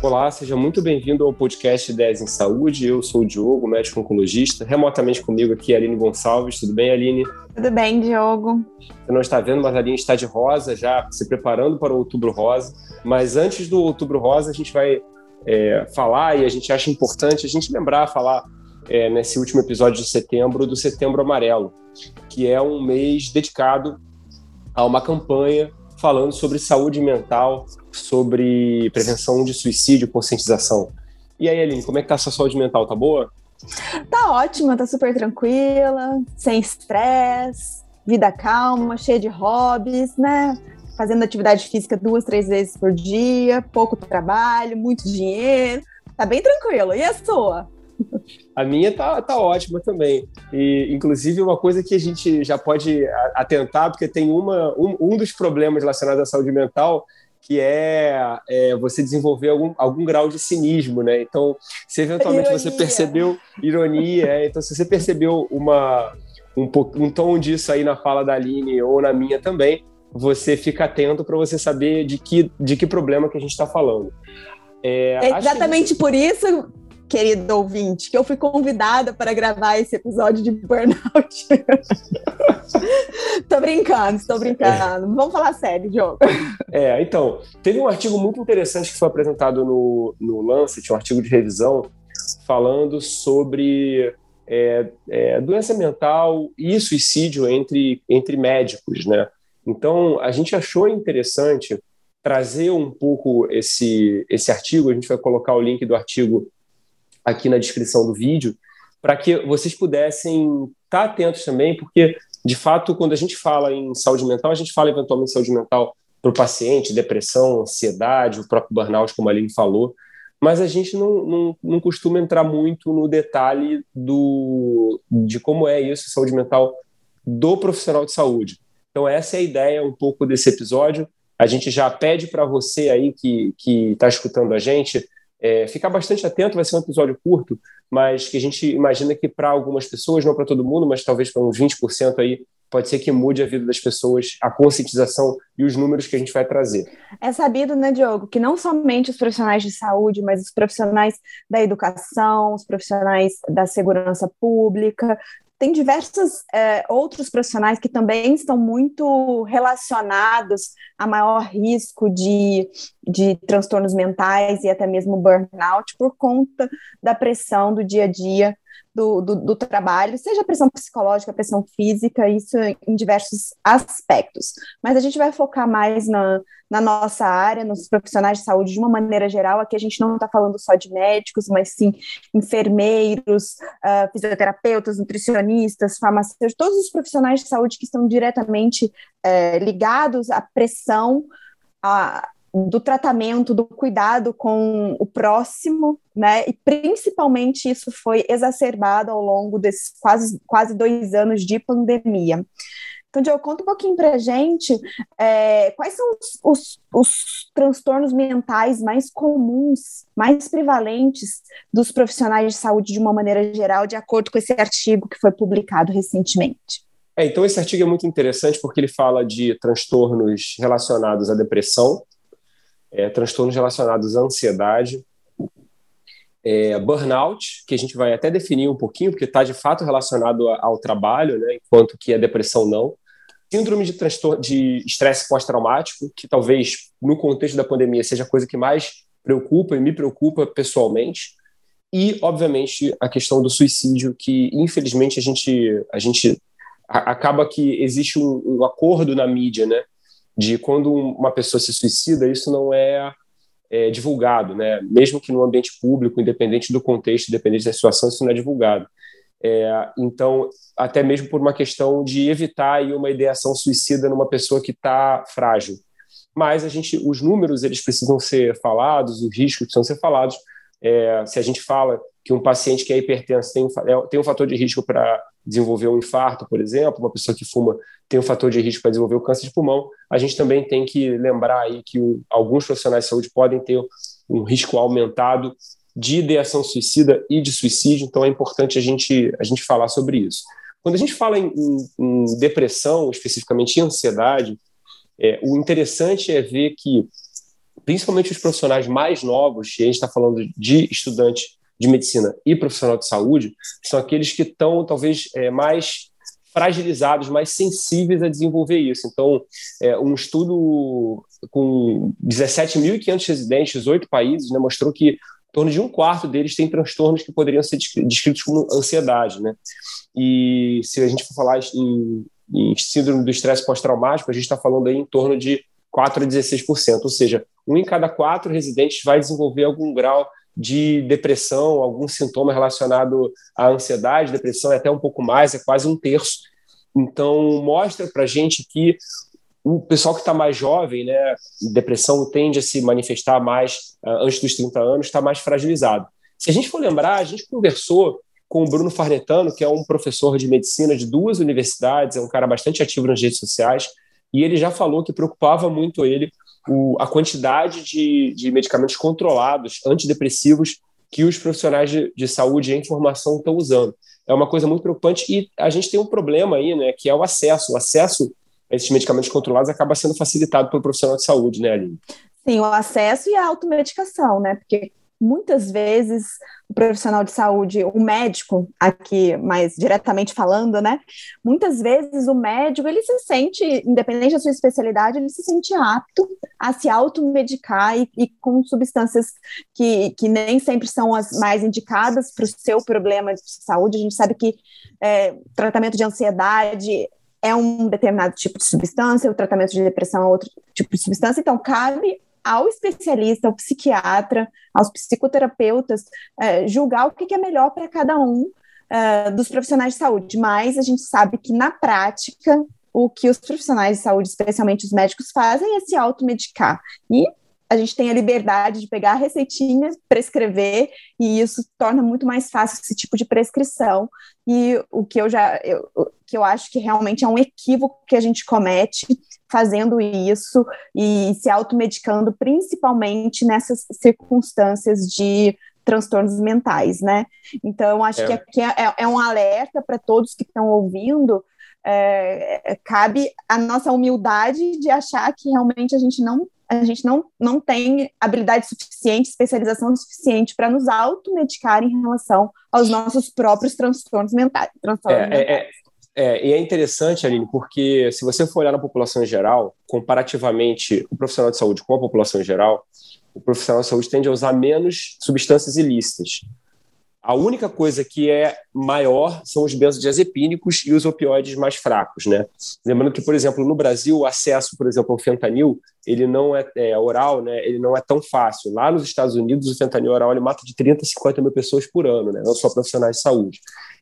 Olá, seja muito bem-vindo ao podcast 10 em Saúde. Eu sou o Diogo, médico oncologista. Remotamente comigo aqui Aline Gonçalves. Tudo bem, Aline? Tudo bem, Diogo. Você não está vendo, mas a Aline está de rosa, já se preparando para o Outubro Rosa. Mas antes do Outubro Rosa, a gente vai é, falar e a gente acha importante a gente lembrar, falar é, nesse último episódio de setembro do Setembro Amarelo, que é um mês dedicado a uma campanha falando sobre saúde mental, sobre prevenção de suicídio, conscientização. E aí, Aline, como é que tá a sua saúde mental? Tá boa? Tá ótima, tá super tranquila, sem estresse, vida calma, cheia de hobbies, né? Fazendo atividade física duas, três vezes por dia, pouco trabalho, muito dinheiro. Tá bem tranquilo. E a sua? A minha tá, tá ótima também. E, inclusive, uma coisa que a gente já pode atentar, porque tem uma, um, um dos problemas relacionados à saúde mental que é, é, você desenvolver algum, algum grau de cinismo, né? Então, se eventualmente ironia. você percebeu ironia, é, então se você percebeu uma, um, um tom disso aí na fala da Aline ou na minha também, você fica atento para você saber de que, de que problema que a gente está falando. É, é exatamente gente... por isso querido ouvinte, que eu fui convidada para gravar esse episódio de Burnout. tô brincando, estou brincando. Vamos falar sério, Diogo. É, então, teve um artigo muito interessante que foi apresentado no, no Lancet, um artigo de revisão, falando sobre é, é, doença mental e suicídio entre, entre médicos, né? Então, a gente achou interessante trazer um pouco esse, esse artigo, a gente vai colocar o link do artigo aqui na descrição do vídeo, para que vocês pudessem estar tá atentos também, porque, de fato, quando a gente fala em saúde mental, a gente fala eventualmente em saúde mental para o paciente, depressão, ansiedade, o próprio burnout, como a Aline falou, mas a gente não, não, não costuma entrar muito no detalhe do, de como é isso, saúde mental do profissional de saúde. Então, essa é a ideia um pouco desse episódio. A gente já pede para você aí que está escutando a gente é, ficar bastante atento, vai ser um episódio curto, mas que a gente imagina que para algumas pessoas, não para todo mundo, mas talvez para uns 20% aí, pode ser que mude a vida das pessoas, a conscientização e os números que a gente vai trazer. É sabido, né, Diogo, que não somente os profissionais de saúde, mas os profissionais da educação, os profissionais da segurança pública, tem diversos é, outros profissionais que também estão muito relacionados a maior risco de, de transtornos mentais e até mesmo burnout por conta da pressão do dia a dia do, do, do, trabalho, seja pressão psicológica, pressão física, isso em diversos aspectos. Mas a gente vai focar mais na, na nossa área, nos profissionais de saúde de uma maneira geral. Aqui a gente não está falando só de médicos, mas sim enfermeiros, uh, fisioterapeutas, nutricionistas, farmacêuticos, todos os profissionais de saúde que estão diretamente uh, ligados à pressão, a, do tratamento, do cuidado com o próximo, né? E principalmente isso foi exacerbado ao longo desses quase, quase dois anos de pandemia. Então, Diogo, conta um pouquinho para gente é, quais são os, os, os, transtornos mentais mais comuns, mais prevalentes dos profissionais de saúde de uma maneira geral, de acordo com esse artigo que foi publicado recentemente. É, então, esse artigo é muito interessante porque ele fala de transtornos relacionados à depressão, é, transtornos relacionados à ansiedade, é, burnout, que a gente vai até definir um pouquinho, porque está de fato relacionado ao trabalho, né, enquanto que a depressão não. Síndrome de de estresse pós-traumático, que talvez no contexto da pandemia seja a coisa que mais preocupa e me preocupa pessoalmente. E, obviamente, a questão do suicídio, que infelizmente a gente, a gente acaba que existe um, um acordo na mídia, né, de quando uma pessoa se suicida, isso não é, é, divulgado, né? Mesmo que no ambiente público, independente do contexto, independente da situação, isso não é divulgado. É, então, até mesmo por uma questão de evitar aí, uma ideação suicida numa pessoa que está frágil. Mas a gente, os números eles precisam ser falados, os riscos precisam ser falados. É, se a gente fala que um paciente que é hipertenso tem é, tem um fator de risco para desenvolver um infarto, por exemplo, uma pessoa que fuma tem um fator de risco para desenvolver o câncer de pulmão, a gente também tem que lembrar aí que o, alguns profissionais de saúde podem ter um risco aumentado de ideação suicida e de suicídio, então é importante a gente, a gente falar sobre isso. Quando a gente fala em, em, em depressão, especificamente em ansiedade, é, o interessante é ver que, principalmente os profissionais mais novos, e a gente está falando de estudante de medicina e profissional de saúde, são aqueles que estão talvez é, mais fragilizados, mais sensíveis a desenvolver isso. Então, é, um estudo com 17.500 residentes, 18 países, né, mostrou que em torno de um quarto deles tem transtornos que poderiam ser descritos como ansiedade. Né? E se a gente for falar em, em síndrome do estresse pós-traumático, a gente está falando aí em torno de 4 a 16%, ou seja, um em cada quatro residentes vai desenvolver algum grau de depressão, algum sintoma relacionado à ansiedade, depressão é até um pouco mais, é quase um terço. Então, mostra para a gente que o pessoal que está mais jovem, né, depressão tende a se manifestar mais uh, antes dos 30 anos, está mais fragilizado. Se a gente for lembrar, a gente conversou com o Bruno Farnetano, que é um professor de medicina de duas universidades, é um cara bastante ativo nas redes sociais, e ele já falou que preocupava muito ele o, a quantidade de, de medicamentos controlados, antidepressivos, que os profissionais de, de saúde em formação estão usando. É uma coisa muito preocupante e a gente tem um problema aí, né, que é o acesso. O acesso a esses medicamentos controlados acaba sendo facilitado pelo profissional de saúde, né, Aline? Sim, o acesso e a automedicação, né? Porque muitas vezes o profissional de saúde, o médico, aqui mais diretamente falando, né? Muitas vezes o médico, ele se sente, independente da sua especialidade, ele se sente apto a se automedicar e, e com substâncias que, que nem sempre são as mais indicadas para o seu problema de saúde. A gente sabe que é, tratamento de ansiedade é um determinado tipo de substância, o tratamento de depressão é outro tipo de substância, então cabe ao especialista, ao psiquiatra, aos psicoterapeutas, é, julgar o que, é melhor para cada um é, dos profissionais de saúde. Mas a gente sabe que, na prática, o que os profissionais de saúde, especialmente os médicos, fazem é se automedicar. E a gente tem a liberdade de pegar a receitinha, prescrever, e isso torna muito mais fácil esse tipo de prescrição. E o que eu já eu, que eu acho que realmente é um equívoco que a gente comete fazendo isso e se automedicando, principalmente nessas circunstâncias de transtornos mentais, né? Então, acho é. que aqui é, é, é um alerta para todos que estão ouvindo. É, é, cabe a nossa humildade de achar que realmente a gente não a gente não, não tem habilidade suficiente, especialização suficiente para nos automedicar em relação aos nossos próprios transtornos mentais. Transtornos é, mentais. É, é, e é interessante, Aline, porque se você for olhar na população em geral, comparativamente o profissional de saúde com a população em geral, o profissional de saúde tende a usar menos substâncias ilícitas. A única coisa que é maior são os benzodiazepínicos e os opioides mais fracos, né? Lembrando que, por exemplo, no Brasil, o acesso, por exemplo, ao fentanil, ele não é, é oral, né? Ele não é tão fácil. Lá nos Estados Unidos, o fentanil oral ele mata de 30 a 50 mil pessoas por ano, né? Não só profissionais de saúde.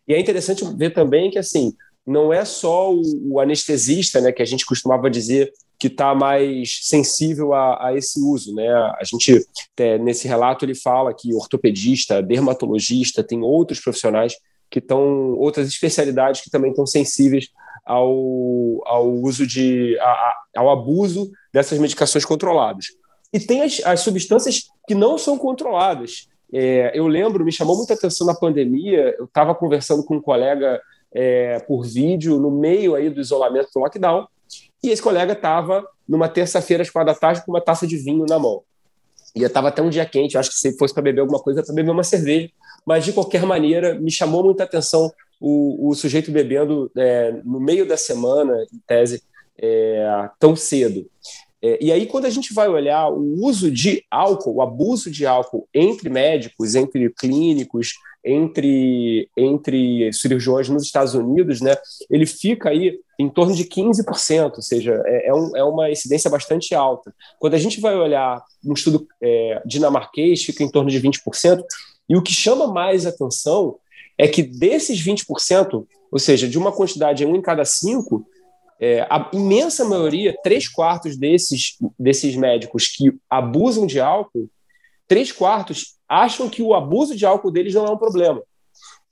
E é interessante ver também que, assim, não é só o, anestesista, né, que a gente costumava dizer que está mais sensível a, a, esse uso, né? A gente é, nesse relato ele fala que ortopedista, dermatologista, tem outros profissionais que estão outras especialidades que também estão sensíveis ao, ao uso de a, ao abuso dessas medicações controladas. E tem as, as substâncias que não são controladas. É, eu lembro, me chamou muita atenção na pandemia. Eu estava conversando com um colega é, por vídeo no meio aí do isolamento do lockdown. E esse colega estava numa terça-feira às quatro da tarde com uma taça de vinho na mão. E estava até um dia quente, acho que se fosse para beber alguma coisa, para beber uma cerveja. Mas, de qualquer maneira, me chamou muita atenção o, o sujeito bebendo é, no meio da semana, em tese, é, tão cedo. É, e aí, quando a gente vai olhar o uso de álcool, o abuso de álcool entre médicos, entre clínicos, entre, entre cirurgiões nos Estados Unidos, né, ele fica aí em torno de 15%, ou seja, é, é, um, é uma incidência bastante alta. Quando a gente vai olhar um estudo é, dinamarquês, fica em torno de 20%, e o que chama mais atenção é que desses 20%, ou seja, de uma quantidade um em cada cinco, é, a imensa maioria, três quartos desses, desses médicos que abusam de álcool, três quartos acham que o abuso de álcool deles não é um problema.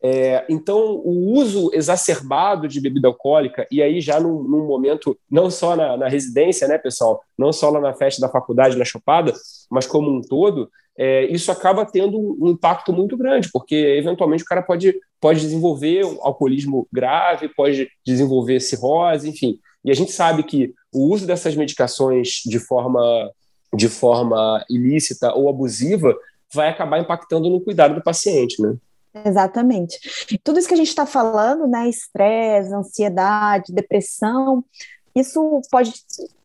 É, então, o uso exacerbado de bebida alcoólica, e aí já num, num momento, não só na, na, residência, né, pessoal, não só lá na festa da faculdade, na chopada, mas como um todo, é, isso acaba tendo um impacto muito grande, porque eventualmente o cara pode, pode desenvolver um alcoolismo grave, pode desenvolver cirrose, enfim. E a gente sabe que o uso dessas medicações de forma, de forma ilícita ou abusiva vai acabar impactando no cuidado do paciente, né? Exatamente. Tudo isso que a gente está falando, né, estresse, ansiedade, depressão, isso pode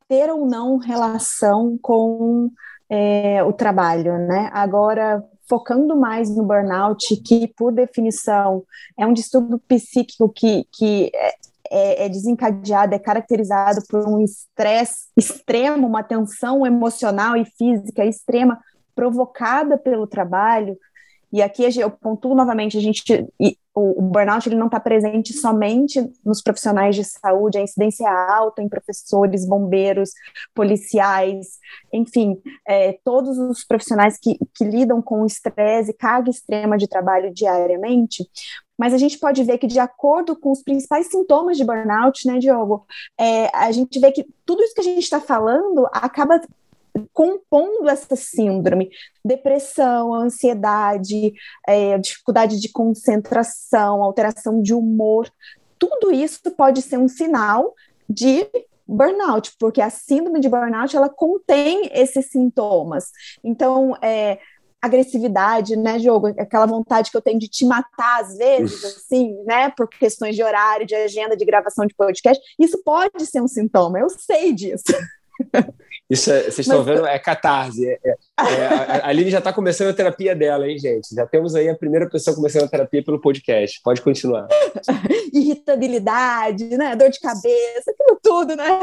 ter ou não relação com é, o trabalho, né? Agora, focando mais no burnout, que por definição é um distúrbio psíquico que, que é, é, é desencadeado, é caracterizado por um estresse extremo, uma tensão emocional e física extrema provocada pelo trabalho, e aqui eu pontuo novamente, a gente, o, o burnout ele não está presente somente nos profissionais de saúde, a incidência alta em professores, bombeiros, policiais, enfim, é, todos os profissionais que, que lidam com estresse e carga extrema de trabalho diariamente, mas a gente pode ver que, de acordo com os principais sintomas de burnout, né, Diogo, é, a gente vê que tudo isso que a gente está falando acaba compondo essa síndrome, depressão, ansiedade, é, dificuldade de concentração, alteração de humor, tudo isso pode ser um sinal de burnout, porque a síndrome de burnout ela contém esses sintomas. Então, é, agressividade, né, jogo, aquela vontade que eu tenho de te matar às vezes, assim, né, por questões de horário, de agenda, de gravação de podcast, isso pode ser um sintoma, eu sei disso. Isso é, vocês estão vendo, é catarse. É, é, é a Aline já está começando a terapia dela, hein, gente? Já temos aí a primeira pessoa começando a terapia pelo podcast. Pode continuar. Irritabilidade, né? Dor de cabeça, aquilo tudo, né?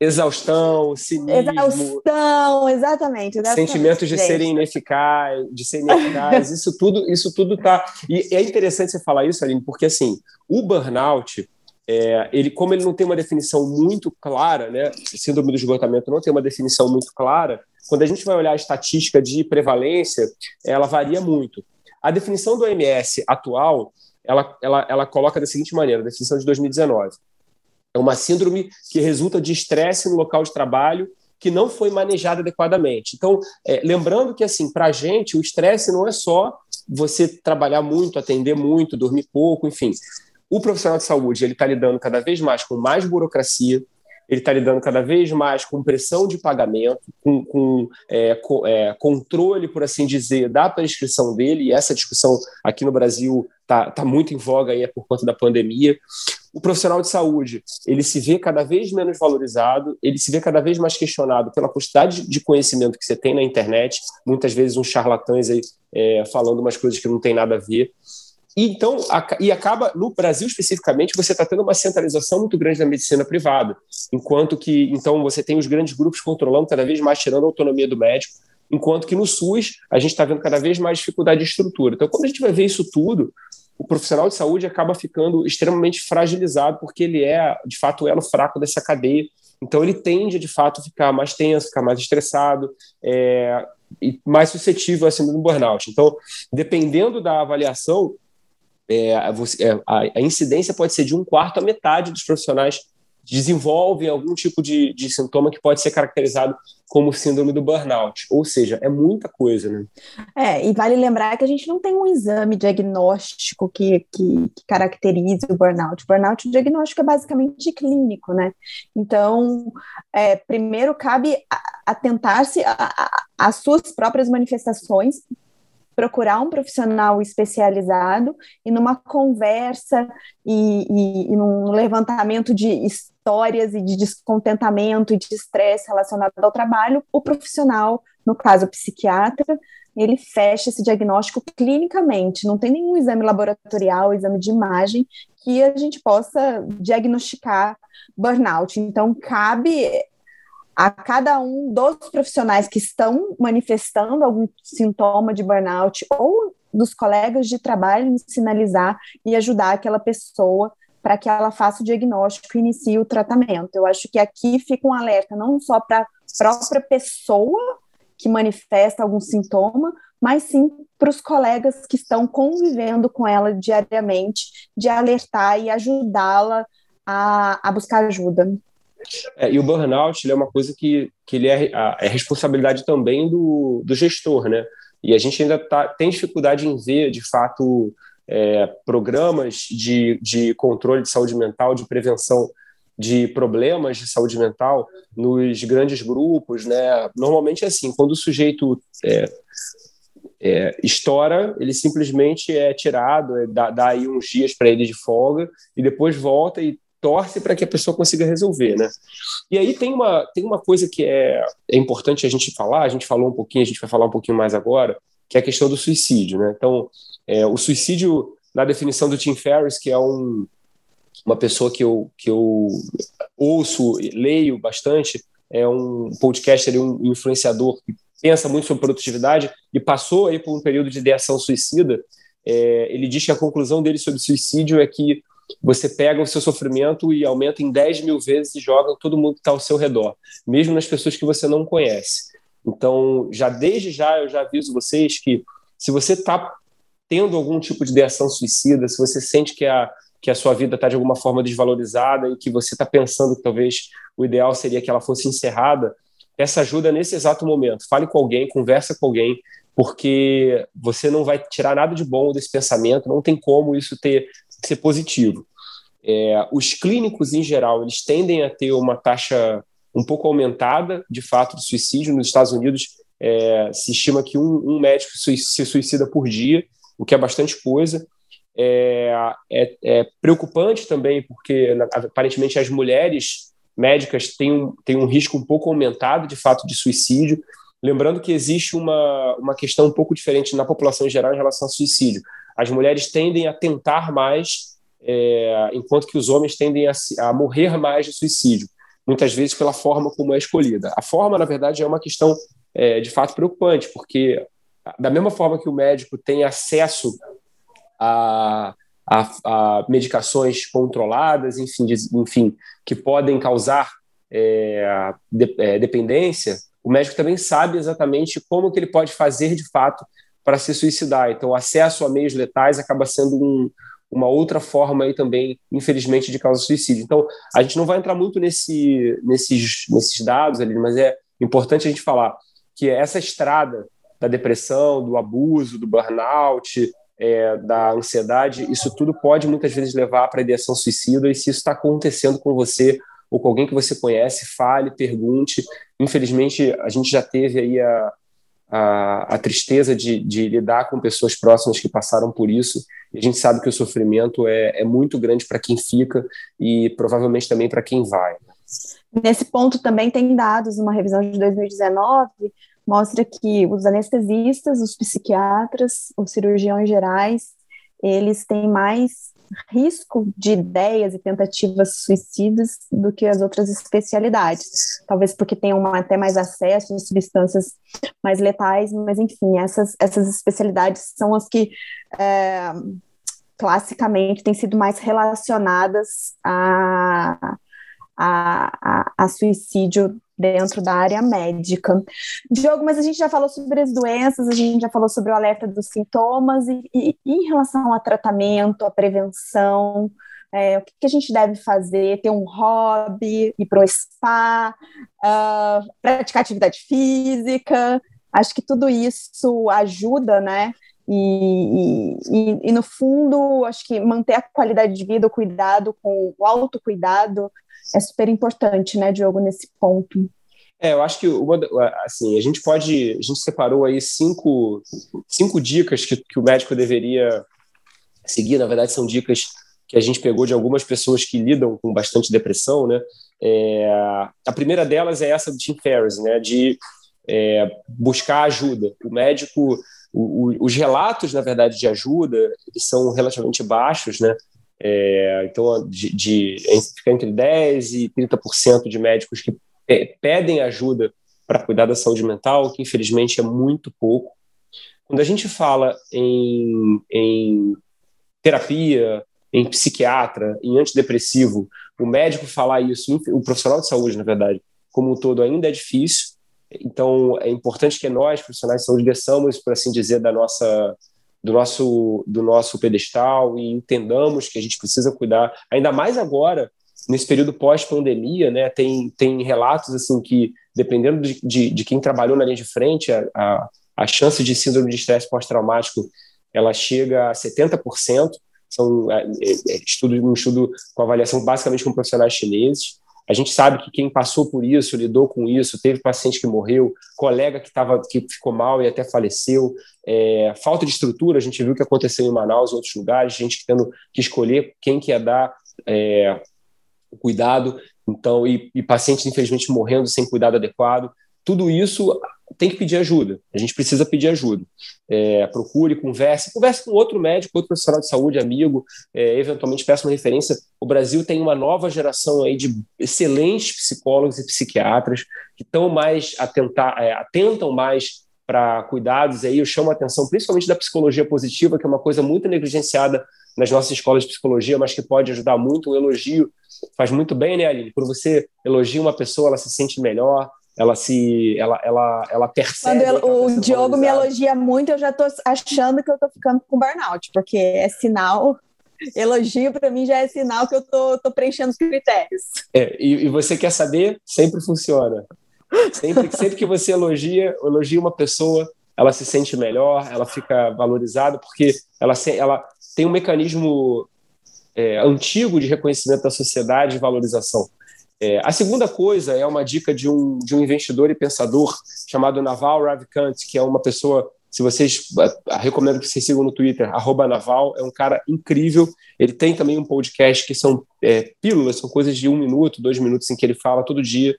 Exaustão, cinismo. Exaustão, exatamente. exatamente sentimentos de serem ineficazes, de serem ineficazes, isso tudo, isso tudo tá. E é interessante você falar isso, Aline, porque assim, o burnout é, ele, como ele não tem uma definição muito clara, né, síndrome do esgotamento não tem uma definição muito clara, quando a gente vai olhar a estatística de prevalência, ela varia muito. A definição do OMS atual, ela, ela, ela coloca da seguinte maneira, a definição de 2019. É uma síndrome que resulta de estresse no local de trabalho que não foi manejado adequadamente. Então, é, lembrando que, assim, para a gente, o estresse não é só você trabalhar muito, atender muito, dormir pouco, enfim o profissional de saúde ele está lidando cada vez mais com mais burocracia, ele está lidando cada vez mais com pressão de pagamento, com, com, é, com é, controle, por assim dizer, da prescrição dele, e essa discussão aqui no Brasil está tá muito em voga aí, é por conta da pandemia. O profissional de saúde, ele se vê cada vez menos valorizado, ele se vê cada vez mais questionado pela quantidade de conhecimento que você tem na internet, muitas vezes uns charlatães aí é, falando umas coisas que não tem nada a ver. E então, e acaba, no Brasil especificamente, você está tendo uma centralização muito grande da medicina privada, enquanto que, então, você tem os grandes grupos controlando cada vez mais, tirando a autonomia do médico, enquanto que no SUS a gente está vendo cada vez mais dificuldade de estrutura. Então, quando a gente vai ver isso tudo, o profissional de saúde acaba ficando extremamente fragilizado, porque ele é, de fato, o elo fraco dessa cadeia. Então, ele tende, de fato, a ficar mais tenso, ficar mais estressado, é, e mais suscetível a síndrome do burnout. Então, dependendo da avaliação, é, você, é, a, a, incidência pode ser de um quarto a metade dos profissionais desenvolvem algum tipo de, de sintoma que pode ser caracterizado como síndrome do burnout. Ou seja, é muita coisa, né? É, e vale lembrar que a gente não tem um exame diagnóstico que, que, que caracterize o burnout. O burnout, o diagnóstico é basicamente clínico, né? Então, é, primeiro cabe atentar-se às suas próprias manifestações procurar um profissional especializado e numa conversa e, e, e num levantamento de histórias e de descontentamento e de estresse relacionado ao trabalho, o profissional, no caso o psiquiatra, ele fecha esse diagnóstico clinicamente, não tem nenhum exame laboratorial, exame de imagem que a gente possa diagnosticar burnout. Então, cabe a cada um dos profissionais que estão manifestando algum sintoma de burnout ou dos colegas de trabalho sinalizar e ajudar aquela pessoa para que ela faça o diagnóstico e inicie o tratamento. Eu acho que aqui fica um alerta não só para a própria pessoa que manifesta algum sintoma, mas sim para os colegas que estão convivendo com ela diariamente, de alertar e ajudá-la a, a buscar ajuda. É, e o burnout é uma coisa que, que ele é, é responsabilidade também do, do gestor, né? E a gente ainda tá, tem dificuldade em ver, de fato, é, programas de, de controle de saúde mental, de prevenção de problemas de saúde mental nos grandes grupos, né? Normalmente é assim, quando o sujeito é, é, estoura, ele simplesmente é tirado, é, dá, dá aí uns dias para ele de folga e depois volta e torce para que a pessoa consiga resolver, né? E aí tem uma, tem uma coisa que é, é importante a gente falar, a gente falou um pouquinho, a gente vai falar um pouquinho mais agora, que é a questão do suicídio, né? Então, é, o suicídio, na definição do Tim Ferriss, que é um, uma pessoa que eu, que eu ouço, leio bastante, é um podcaster, um influenciador que pensa muito sobre produtividade e passou aí por um período de ideação suicida. É, ele diz que a conclusão dele sobre suicídio é que você pega o seu sofrimento e aumenta em 10 mil vezes e joga todo mundo que está ao seu redor, mesmo nas pessoas que você não conhece. Então, já desde já, eu já aviso vocês que se você está tendo algum tipo de ideação suicida, se você sente que a, que a sua vida está de alguma forma desvalorizada e que você está pensando que talvez o ideal seria que ela fosse encerrada, essa ajuda nesse exato momento. Fale com alguém, conversa com alguém, porque você não vai tirar nada de bom desse pensamento, não tem como isso ter ser positivo. É, os clínicos, em geral, eles tendem a ter uma taxa um pouco aumentada, de fato, de suicídio. Nos Estados Unidos, é, se estima que um, um, médico se suicida por dia, o que é bastante coisa. É, é, é preocupante também, porque aparentemente as mulheres médicas têm um, têm um risco um pouco aumentado, de fato, de suicídio. Lembrando que existe uma, uma questão um pouco diferente na população em geral em relação ao suicídio. As mulheres tendem a tentar mais, é, enquanto que os homens tendem a, a morrer mais de suicídio, muitas vezes pela forma como é escolhida. A forma, na verdade, é uma questão é, de fato preocupante, porque da mesma forma que o médico tem acesso a, a, a medicações controladas, enfim, de, enfim, que podem causar é, de, é, dependência, o médico também sabe exatamente como que ele pode fazer de fato para se suicidar. Então, o acesso a meios letais acaba sendo um, uma outra forma aí também, infelizmente, de causa suicídio. Então, a gente não vai entrar muito nesse, nesses, nesses dados ali, mas é importante a gente falar que essa estrada da depressão, do abuso, do burnout, é, da ansiedade, isso tudo pode muitas vezes levar para a ideação suicida, e se isso está acontecendo com você ou com alguém que você conhece, fale, pergunte. Infelizmente, a gente já teve aí a, a, a tristeza de, de, lidar com pessoas próximas que passaram por isso. E a gente sabe que o sofrimento é, é muito grande para quem fica e provavelmente também para quem vai. Nesse ponto também tem dados, uma revisão de 2019 mostra que os anestesistas, os psiquiatras, os cirurgiões gerais, eles têm mais risco de ideias e tentativas suicidas do que as outras especialidades. Talvez porque tenham até mais acesso a substâncias mais letais, mas enfim, essas, essas especialidades são as que é, classicamente têm sido mais relacionadas a, a, a, a suicídio dentro da área médica. Diogo, mas a gente já falou sobre as doenças, a gente já falou sobre o alerta dos sintomas, e, e, em relação ao tratamento, à prevenção, é, o que, que, a gente deve fazer? Ter um hobby, ir para o spa, uh, praticar atividade física. Acho que tudo isso ajuda, né? E, e, e, no fundo, acho que manter a qualidade de vida, o cuidado com o autocuidado, é super importante, né, Diogo, nesse ponto. É, eu acho que assim, a gente pode. A gente separou aí cinco, cinco dicas que, que o médico deveria seguir. Na verdade, são dicas que a gente pegou de algumas pessoas que lidam com bastante depressão, né? É, a primeira delas é essa do Tim Ferriss, né? De é, buscar ajuda. O médico, o, os relatos, na verdade, de ajuda, eles são relativamente baixos, né? É, então, de, de, fica entre 10% e 30% de médicos que pedem ajuda para cuidar da saúde mental, que infelizmente é muito pouco. Quando a gente fala em, em terapia, em psiquiatra, em antidepressivo, o médico falar isso, o profissional de saúde, na verdade, como um todo, ainda é difícil. Então, é importante que nós, profissionais de saúde, desçamos, por assim dizer, da nossa, do, nosso, do nosso pedestal e entendamos que a gente precisa cuidar, ainda mais agora, nesse período pós-pandemia, né, tem, tem relatos assim que, dependendo de, de, de, quem trabalhou na linha de frente, a, a, a chance de síndrome de estresse pós-traumático ela chega a 70%. São é, é, estudo, um estudo com avaliação basicamente com profissionais chineses. A gente sabe que quem passou por isso, lidou com isso, teve paciente que morreu, colega que, tava, que ficou mal e até faleceu, é, falta de estrutura, a gente viu o que aconteceu em Manaus e outros lugares, gente tendo que escolher quem que ia dar é, cuidado, então, e, e pacientes, infelizmente, morrendo sem cuidado adequado. Tudo isso tem que pedir ajuda. A gente precisa pedir ajuda. É, procure, converse, converse com outro médico, outro profissional de saúde, amigo, é, eventualmente peça uma referência. O Brasil tem uma nova geração aí de excelentes psicólogos e psiquiatras que estão mais atentar, é, atentam mais para cuidados aí. Eu chamo a atenção principalmente da psicologia positiva, que é uma coisa muito negligenciada nas nossas escolas de psicologia, mas que pode ajudar muito. O elogio faz muito bem, né, Aline? Quando você elogia uma pessoa, ela se sente melhor, ela se ela ela ela percebe quando eu, o Diogo me elogia muito eu já estou achando que eu estou ficando com burnout porque é sinal elogio para mim já é sinal que eu tô, tô preenchendo os critérios. É, e, e, você quer saber? Sempre funciona. Sempre sempre que você elogia elogia uma pessoa ela se sente melhor ela fica valorizada porque ela ela tem um mecanismo é, antigo de reconhecimento da sociedade e valorização é, a segunda coisa é uma dica de um, de um investidor e pensador chamado Naval Ravikant, que é uma pessoa, se vocês recomendo que vocês sigam no Twitter, Naval, é um cara incrível. Ele tem também um podcast que são é, pílulas, são coisas de um minuto, dois minutos em que ele fala todo dia.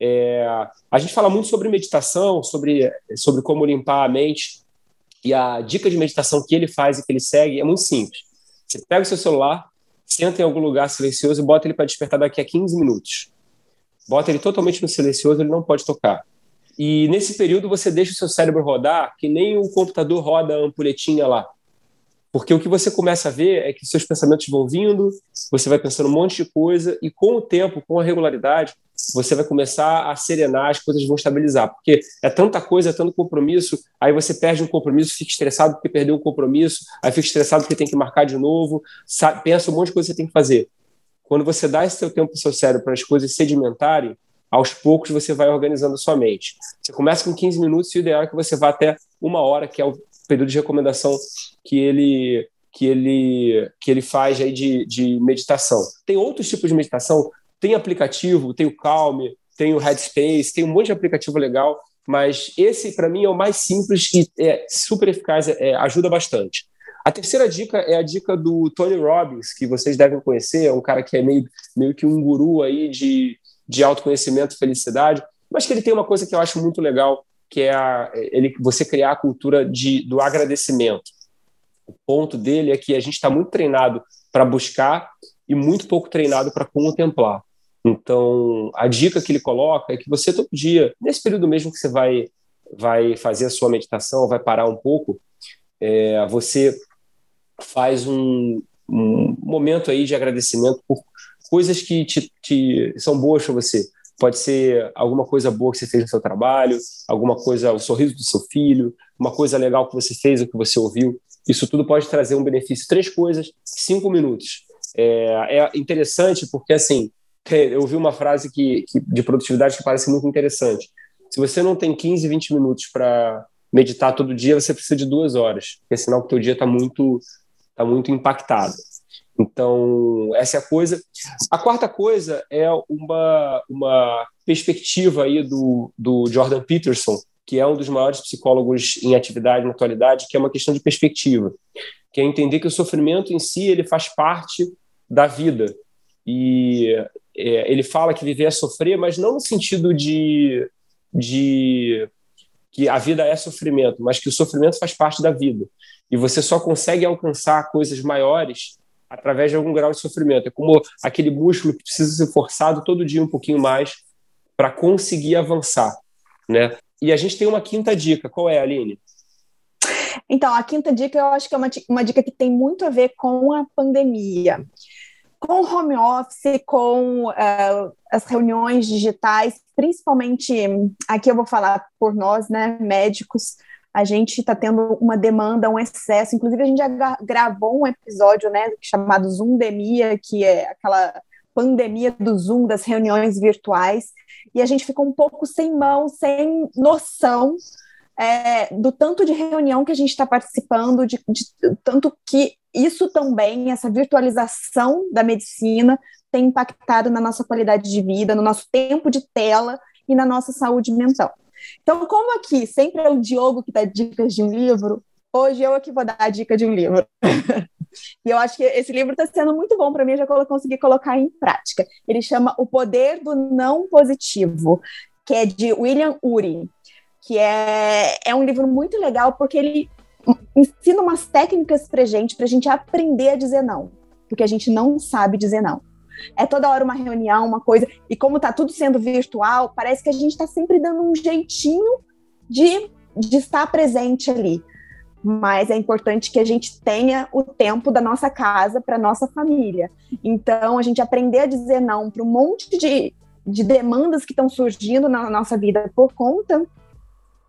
É, a gente fala muito sobre meditação, sobre, sobre como limpar a mente. E a dica de meditação que ele faz e que ele segue é muito simples. Você pega o seu celular, senta em algum lugar silencioso e bota ele para despertar daqui a 15 minutos. Bota ele totalmente no silencioso, ele não pode tocar. E nesse período você deixa o seu cérebro rodar, que nem o computador roda a ampulhetinha lá. Porque o que você começa a ver é que seus pensamentos vão vindo, você vai pensando um monte de coisa, e com o tempo, com a regularidade, você vai começar a serenar, as coisas vão estabilizar. Porque é tanta coisa, é tanto compromisso, aí você perde um compromisso, fica estressado porque perdeu um compromisso, aí fica estressado porque tem que marcar de novo, sabe, pensa um monte de coisa que você tem que fazer. Quando você dá esse seu tempo para o seu cérebro para as coisas sedimentarem, aos poucos você vai organizando a sua mente. Você começa com 15 minutos e o ideal é que você vá até uma hora, que é o período de recomendação que ele que ele que ele faz aí de, de meditação. Tem outros tipos de meditação, tem aplicativo, tem o Calm, tem o Headspace, tem um monte de aplicativo legal, mas esse para mim é o mais simples e é super eficaz, é, ajuda bastante. A terceira dica é a dica do Tony Robbins, que vocês devem conhecer, é um cara que é meio, meio que um guru aí de, de autoconhecimento e felicidade, mas que ele tem uma coisa que eu acho muito legal, que é a, ele, você criar a cultura de, do agradecimento. O ponto dele é que a gente está muito treinado para buscar e muito pouco treinado para contemplar. Então, a dica que ele coloca é que você todo dia, nesse período mesmo que você vai, vai fazer a sua meditação, vai parar um pouco, é, você faz um, um, momento aí de agradecimento por coisas que te, te são boas para você. Pode ser alguma coisa boa que você fez no seu trabalho, alguma coisa, o sorriso do seu filho, uma coisa legal que você fez ou que você ouviu. Isso tudo pode trazer um benefício. Três coisas, cinco minutos. É, é interessante porque, assim, eu ouvi uma frase que, que, de produtividade que parece muito interessante. Se você não tem 15, 20 minutos para meditar todo dia, você precisa de duas horas, porque senão o teu dia está muito, tá muito impactado. Então, essa é a coisa. A quarta coisa é uma, uma perspectiva aí do, do Jordan Peterson, que é um dos maiores psicólogos em atividade na atualidade, que é uma questão de perspectiva, que é entender que o sofrimento em si ele faz parte da vida. E é, ele fala que viver é sofrer, mas não no sentido de, de que a vida é sofrimento, mas que o sofrimento faz parte da vida. E você só consegue alcançar coisas maiores através de algum grau de sofrimento. É como aquele músculo que precisa ser forçado todo dia um pouquinho mais para conseguir avançar, né? E a gente tem uma quinta dica. Qual é, Aline? Então, a quinta dica eu acho que é uma, uma dica que tem muito a ver com a pandemia. Com home office, com uh, as reuniões digitais, principalmente aqui eu vou falar por nós, né, médicos, a gente está tendo uma demanda, um excesso. Inclusive, a gente já gravou um episódio né, chamado Zoomdemia, que é aquela pandemia do Zoom, das reuniões virtuais, e a gente ficou um pouco sem mão, sem noção é, do tanto de reunião que a gente está participando, de, de, tanto que isso também, essa virtualização da medicina, tem impactado na nossa qualidade de vida, no nosso tempo de tela e na nossa saúde mental. Então, como aqui sempre é o Diogo que dá dicas de um livro, hoje eu aqui vou dar a dica de um livro. e eu acho que esse livro está sendo muito bom para mim, já consegui colocar em prática. Ele chama O Poder do Não Positivo, que é de William Ury, que é, é um livro muito legal porque ele ensina umas técnicas para gente, para a gente aprender a dizer não, porque a gente não sabe dizer não. É toda hora uma reunião, uma coisa, e como está tudo sendo virtual, parece que a gente está sempre dando um jeitinho de, de estar presente ali. Mas é importante que a gente tenha o tempo da nossa casa para nossa família. Então, a gente aprender a dizer não para um monte de, de demandas que estão surgindo na nossa vida por conta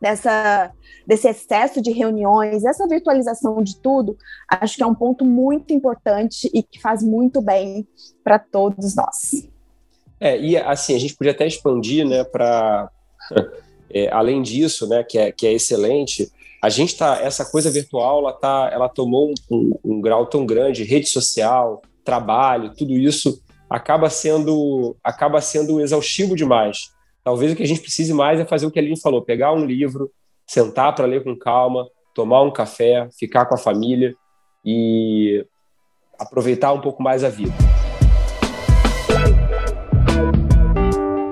dessa, desse excesso de reuniões, essa virtualização de tudo, acho que é um ponto muito importante e que faz muito bem para todos nós. É, e assim, a gente podia até expandir, né, para é, além disso, né, que é, que é excelente, a gente tá, essa coisa virtual, ela, tá, ela tomou um, um, um grau tão grande, rede social, trabalho, tudo isso acaba sendo, acaba sendo exaustivo demais. Talvez o que a gente precise mais é fazer o que a Aline falou: pegar um livro, sentar para ler com calma, tomar um café, ficar com a família e aproveitar um pouco mais a vida.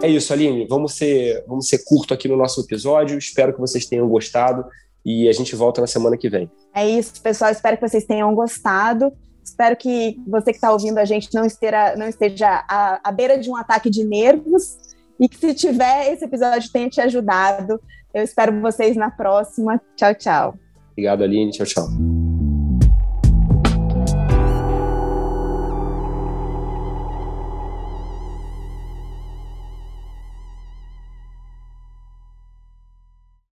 É isso, Aline. Vamos ser, vamos ser curto aqui no nosso episódio. Espero que vocês tenham gostado e a gente volta na semana que vem. É isso, pessoal. Espero que vocês tenham gostado. Espero que você que está ouvindo a gente não esteja, não esteja à, à beira de um ataque de nervos e que se tiver esse episódio tenha te ajudado. Eu espero vocês na próxima. Tchau, tchau. Obrigado, Aline. Tchau, tchau.